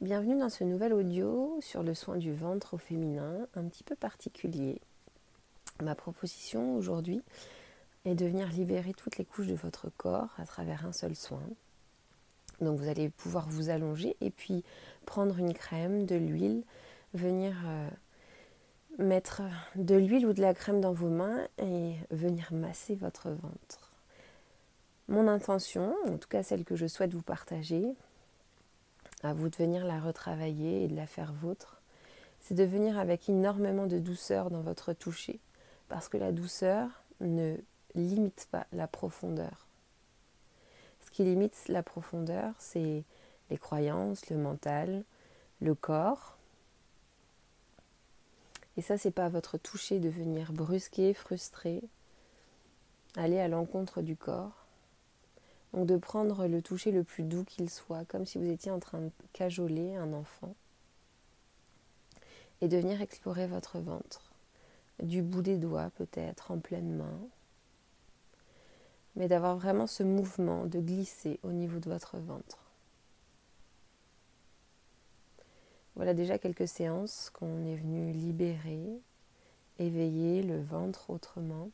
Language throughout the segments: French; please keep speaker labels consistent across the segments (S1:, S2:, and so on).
S1: Bienvenue dans ce nouvel audio sur le soin du ventre au féminin, un petit peu particulier. Ma proposition aujourd'hui est de venir libérer toutes les couches de votre corps à travers un seul soin. Donc vous allez pouvoir vous allonger et puis prendre une crème, de l'huile, venir euh, mettre de l'huile ou de la crème dans vos mains et venir masser votre ventre. Mon intention, en tout cas celle que je souhaite vous partager, à vous de venir la retravailler et de la faire vôtre, c'est de venir avec énormément de douceur dans votre toucher, parce que la douceur ne limite pas la profondeur. Ce qui limite la profondeur, c'est les croyances, le mental, le corps. Et ça, c'est pas votre toucher de venir brusquer, frustrer, aller à l'encontre du corps. Donc de prendre le toucher le plus doux qu'il soit, comme si vous étiez en train de cajoler un enfant. Et de venir explorer votre ventre, du bout des doigts peut-être, en pleine main. Mais d'avoir vraiment ce mouvement de glisser au niveau de votre ventre. Voilà déjà quelques séances qu'on est venu libérer, éveiller le ventre autrement.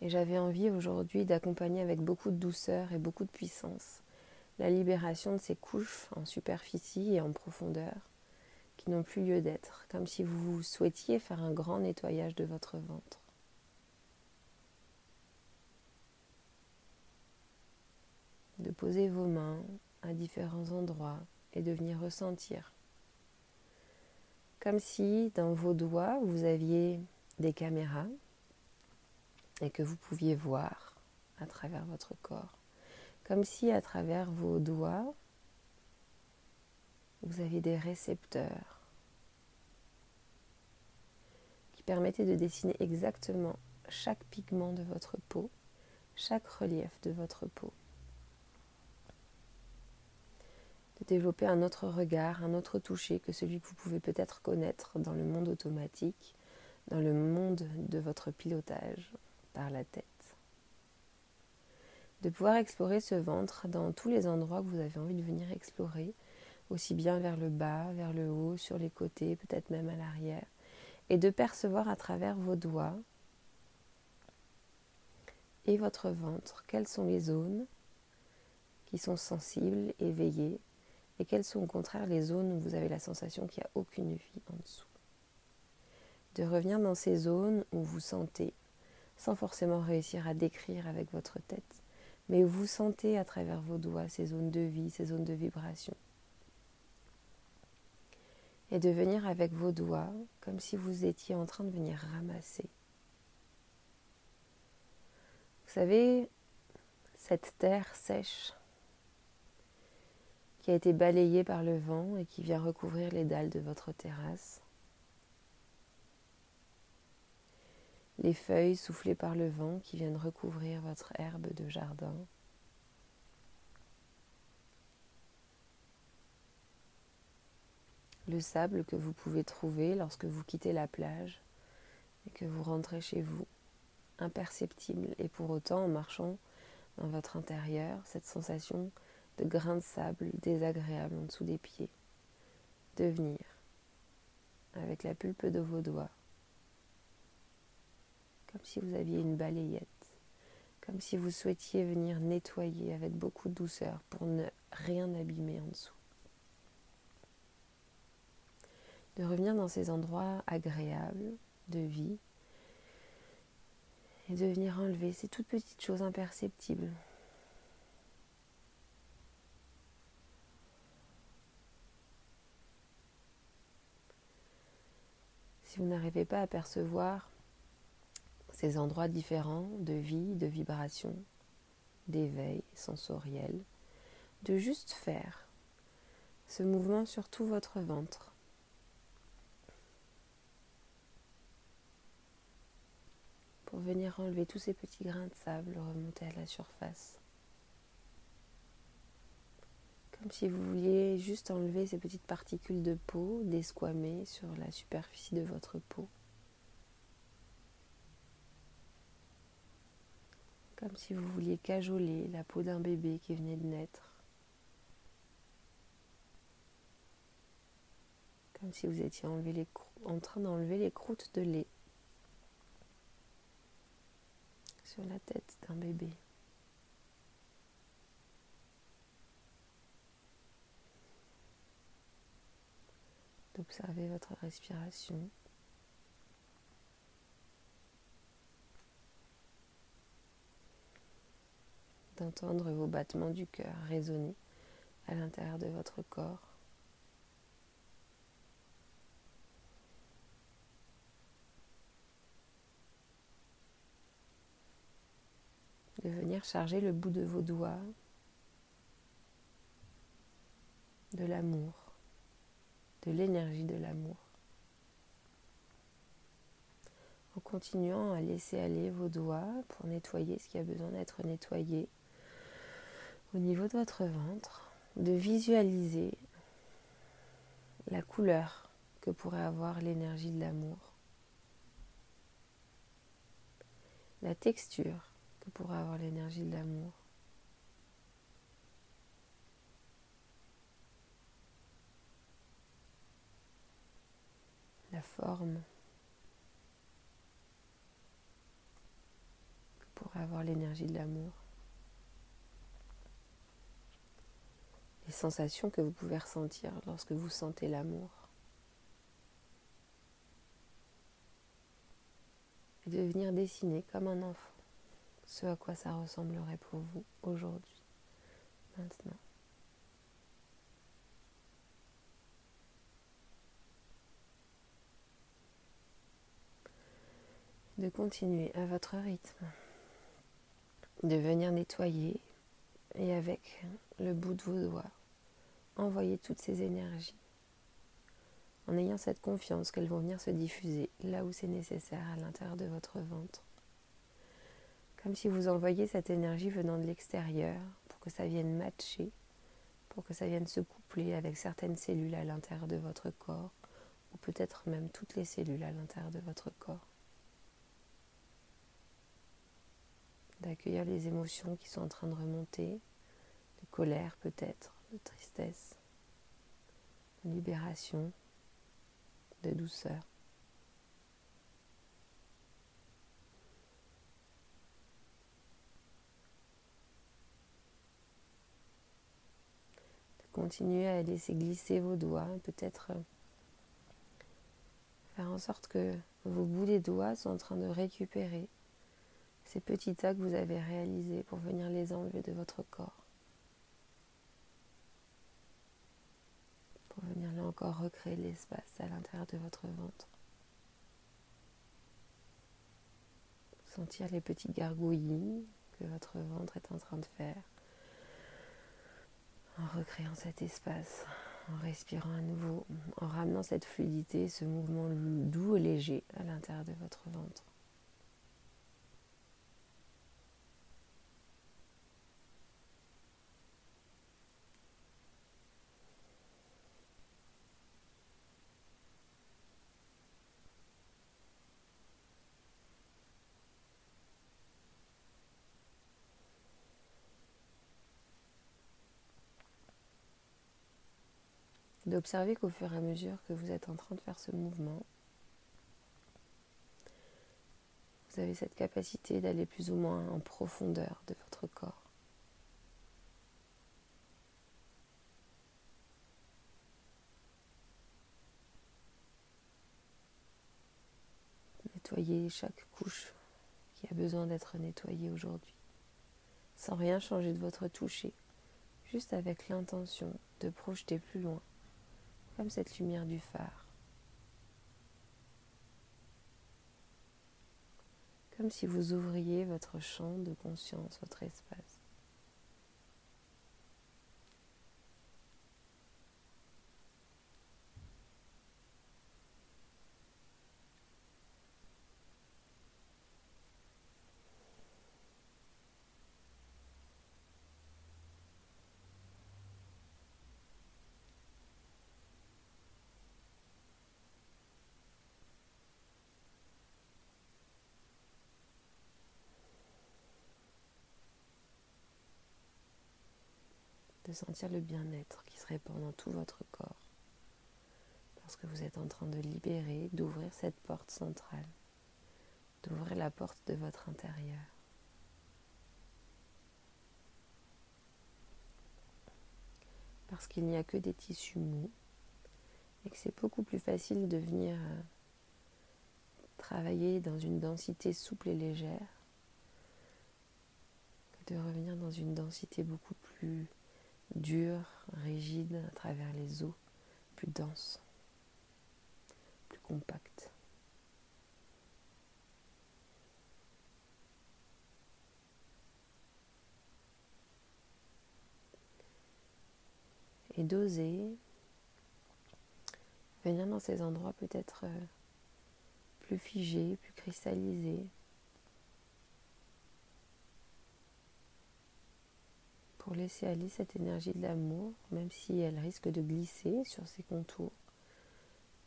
S1: Et j'avais envie aujourd'hui d'accompagner avec beaucoup de douceur et beaucoup de puissance la libération de ces couches en superficie et en profondeur qui n'ont plus lieu d'être, comme si vous souhaitiez faire un grand nettoyage de votre ventre. De poser vos mains à différents endroits et de venir ressentir. Comme si dans vos doigts vous aviez des caméras et que vous pouviez voir à travers votre corps. Comme si à travers vos doigts, vous aviez des récepteurs qui permettaient de dessiner exactement chaque pigment de votre peau, chaque relief de votre peau. De développer un autre regard, un autre toucher que celui que vous pouvez peut-être connaître dans le monde automatique, dans le monde de votre pilotage, la tête. De pouvoir explorer ce ventre dans tous les endroits que vous avez envie de venir explorer, aussi bien vers le bas, vers le haut, sur les côtés, peut-être même à l'arrière, et de percevoir à travers vos doigts et votre ventre quelles sont les zones qui sont sensibles, éveillées, et quelles sont au contraire les zones où vous avez la sensation qu'il n'y a aucune vie en dessous. De revenir dans ces zones où vous sentez sans forcément réussir à décrire avec votre tête, mais vous sentez à travers vos doigts ces zones de vie, ces zones de vibration. Et de venir avec vos doigts comme si vous étiez en train de venir ramasser. Vous savez, cette terre sèche qui a été balayée par le vent et qui vient recouvrir les dalles de votre terrasse, les feuilles soufflées par le vent qui viennent recouvrir votre herbe de jardin. Le sable que vous pouvez trouver lorsque vous quittez la plage et que vous rentrez chez vous, imperceptible et pour autant en marchant dans votre intérieur, cette sensation de grain de sable désagréable en dessous des pieds. De venir avec la pulpe de vos doigts comme si vous aviez une balayette, comme si vous souhaitiez venir nettoyer avec beaucoup de douceur pour ne rien abîmer en dessous. De revenir dans ces endroits agréables de vie et de venir enlever ces toutes petites choses imperceptibles. Si vous n'arrivez pas à percevoir ces endroits différents de vie, de vibration, d'éveil sensoriel, de juste faire ce mouvement sur tout votre ventre. Pour venir enlever tous ces petits grains de sable, remonter à la surface. Comme si vous vouliez juste enlever ces petites particules de peau desquamées sur la superficie de votre peau. Comme si vous vouliez cajoler la peau d'un bébé qui venait de naître. comme si vous étiez en train d'enlever les croûtes de lait sur la tête d'un bébé. d'observer votre respiration. D'entendre vos battements du cœur résonner à l'intérieur de votre corps. De venir charger le bout de vos doigts de l'amour, de l'énergie de l'amour. En continuant à laisser aller vos doigts pour nettoyer ce qui a besoin d'être nettoyé au niveau de votre ventre, de visualiser la couleur que pourrait avoir l'énergie de l'amour, la texture que pourrait avoir l'énergie de l'amour. La forme que pourrait avoir l'énergie de l'amour. Les sensations que vous pouvez ressentir lorsque vous sentez l'amour. Et de venir dessiner comme un enfant ce à quoi ça ressemblerait pour vous aujourd'hui, maintenant. De continuer à votre rythme, de venir nettoyer et avec le bout de vos doigts, envoyer toutes ces énergies en ayant cette confiance qu'elles vont venir se diffuser là où c'est nécessaire à l'intérieur de votre ventre. Comme si vous envoyiez cette énergie venant de l'extérieur pour que ça vienne matcher, pour que ça vienne se coupler avec certaines cellules à l'intérieur de votre corps, ou peut-être même toutes les cellules à l'intérieur de votre corps. D'accueillir les émotions qui sont en train de remonter, de colère peut-être, de tristesse, de libération, de douceur. De continuer à laisser glisser vos doigts, peut-être euh, faire en sorte que vos bouts des doigts sont en train de récupérer ces petits tas que vous avez réalisés pour venir les enlever de votre corps. pour venir là encore recréer l'espace à l'intérieur de votre ventre. Sentir les petits gargouillis que votre ventre est en train de faire en recréant cet espace, en respirant à nouveau, en ramenant cette fluidité, ce mouvement doux et léger à l'intérieur de votre ventre. D'observer qu'au fur et à mesure que vous êtes en train de faire ce mouvement, vous avez cette capacité d'aller plus ou moins en profondeur de votre corps. Nettoyer chaque couche qui a besoin d'être nettoyée aujourd'hui, sans rien changer de votre toucher, juste avec l'intention de projeter plus loin comme cette lumière du phare. Comme si vous ouvriez votre champ de conscience, votre espace. De sentir le bien-être qui se répand dans tout votre corps lorsque vous êtes en train de libérer, d'ouvrir cette porte centrale, d'ouvrir la porte de votre intérieur. Parce qu'il n'y a que des tissus mous et que c'est beaucoup plus facile de venir euh, travailler dans une densité souple et légère que de revenir dans une densité beaucoup plus dure, rigide à travers les os, plus dense, plus compacte. Et d'oser venir dans ces endroits peut-être euh, plus figés, plus cristallisés. Pour laisser aller cette énergie de l'amour, même si elle risque de glisser sur ses contours.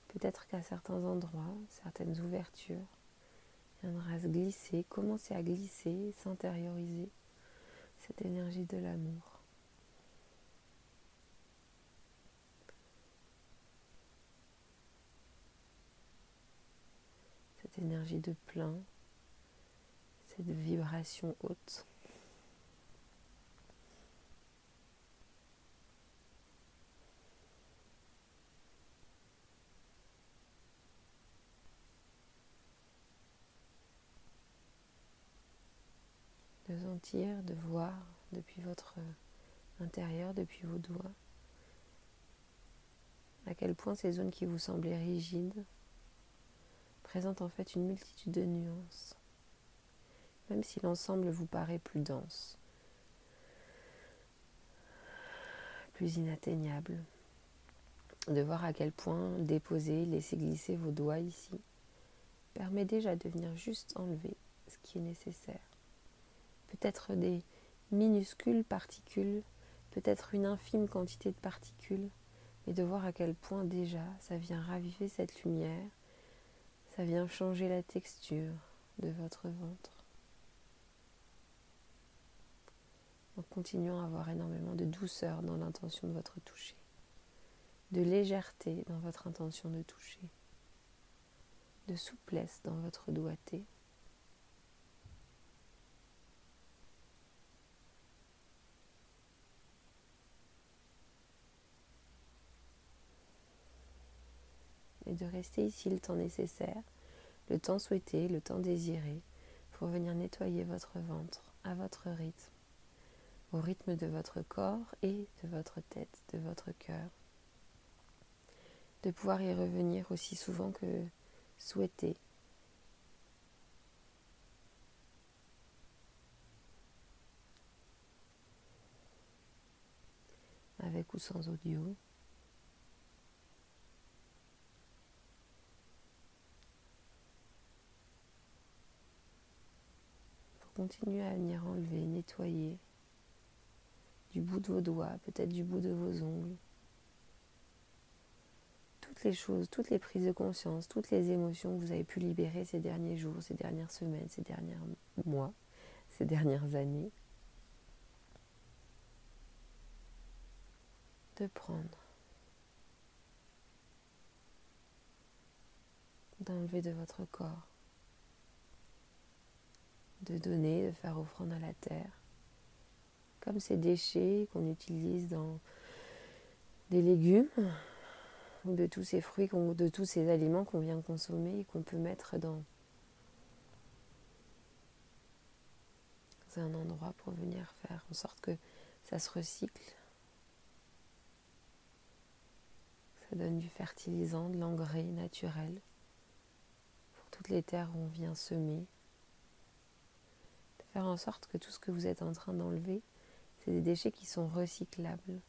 S1: Peut-être qu'à certains endroits, certaines ouvertures, viendra se glisser, commencer à glisser, s'intérioriser cette énergie de l'amour. énergie de plein, cette vibration haute. de de voir depuis votre intérieur, depuis vos doigts, à quel point ces zones qui vous semblaient rigides présente en fait une multitude de nuances, même si l'ensemble vous paraît plus dense, plus inatteignable. De voir à quel point déposer, laisser glisser vos doigts ici permet déjà de venir juste enlever ce qui est nécessaire. Peut-être des minuscules particules, peut-être une infime quantité de particules, mais de voir à quel point déjà ça vient raviver cette lumière ça vient changer la texture de votre ventre. En continuant à avoir énormément de douceur dans l'intention de votre toucher, de légèreté dans votre intention de toucher, de souplesse dans votre doigté. Et de rester ici le temps nécessaire, le temps souhaité, le temps désiré, pour venir nettoyer votre ventre à votre rythme, au rythme de votre corps et de votre tête, de votre cœur. De pouvoir y revenir aussi souvent que souhaité. Avec ou sans audio. Continuez à venir enlever, nettoyer du bout de vos doigts, peut-être du bout de vos ongles. Toutes les choses, toutes les prises de conscience, toutes les émotions que vous avez pu libérer ces derniers jours, ces dernières semaines, ces derniers mois, ces dernières années. De prendre. D'enlever de votre corps de donner, de faire offrande à la terre. Comme ces déchets qu'on utilise dans des légumes ou de tous ces fruits, de tous ces aliments qu'on vient consommer et qu'on peut mettre dans un endroit pour venir faire en sorte que ça se recycle. Ça donne du fertilisant, de l'engrais naturel pour toutes les terres où on vient semer faire en sorte que tout ce que vous êtes en train d'enlever, c'est des déchets qui sont recyclables.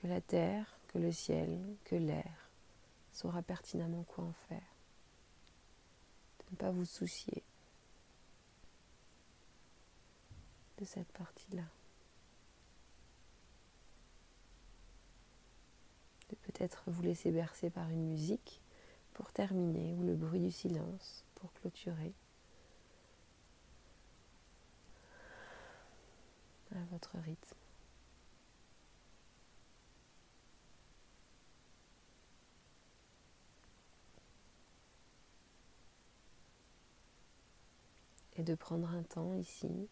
S1: Que la terre, que le ciel, que l'air saura pertinemment quoi en faire. De ne pas vous soucier de cette partie-là. De peut-être vous laisser bercer par une musique pour terminer ou le bruit du silence pour clôturer. à votre rythme. Et de prendre un temps ici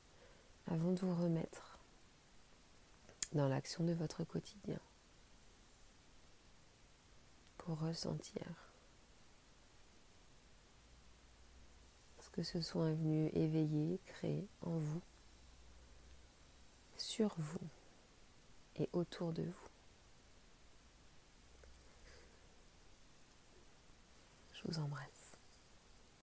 S1: avant de vous remettre dans l'action de votre quotidien pour ressentir ce que ce soin est venu éveiller, créer en vous sur vous et autour de vous. Je vous embrasse.